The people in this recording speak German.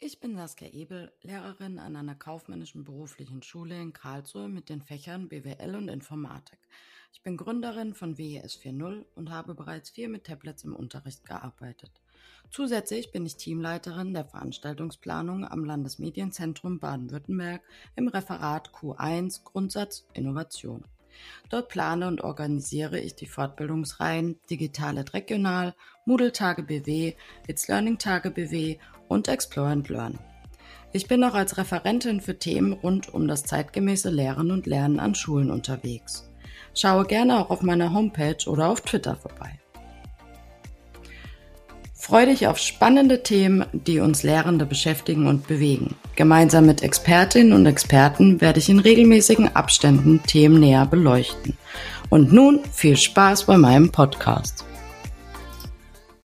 Ich bin Saskia Ebel, Lehrerin an einer kaufmännischen beruflichen Schule in Karlsruhe mit den Fächern BWL und Informatik. Ich bin Gründerin von WES 4.0 und habe bereits viel mit Tablets im Unterricht gearbeitet. Zusätzlich bin ich Teamleiterin der Veranstaltungsplanung am Landesmedienzentrum Baden-Württemberg im Referat Q1 Grundsatz Innovation. Dort plane und organisiere ich die Fortbildungsreihen Digitale Regional, Moodle Tage BW, It's Learning Tage BW und Explore and Learn. Ich bin auch als Referentin für Themen rund um das zeitgemäße Lehren und Lernen an Schulen unterwegs. Schaue gerne auch auf meiner Homepage oder auf Twitter vorbei. Freue dich auf spannende Themen, die uns Lehrende beschäftigen und bewegen. Gemeinsam mit Expertinnen und Experten werde ich in regelmäßigen Abständen Themen näher beleuchten. Und nun viel Spaß bei meinem Podcast.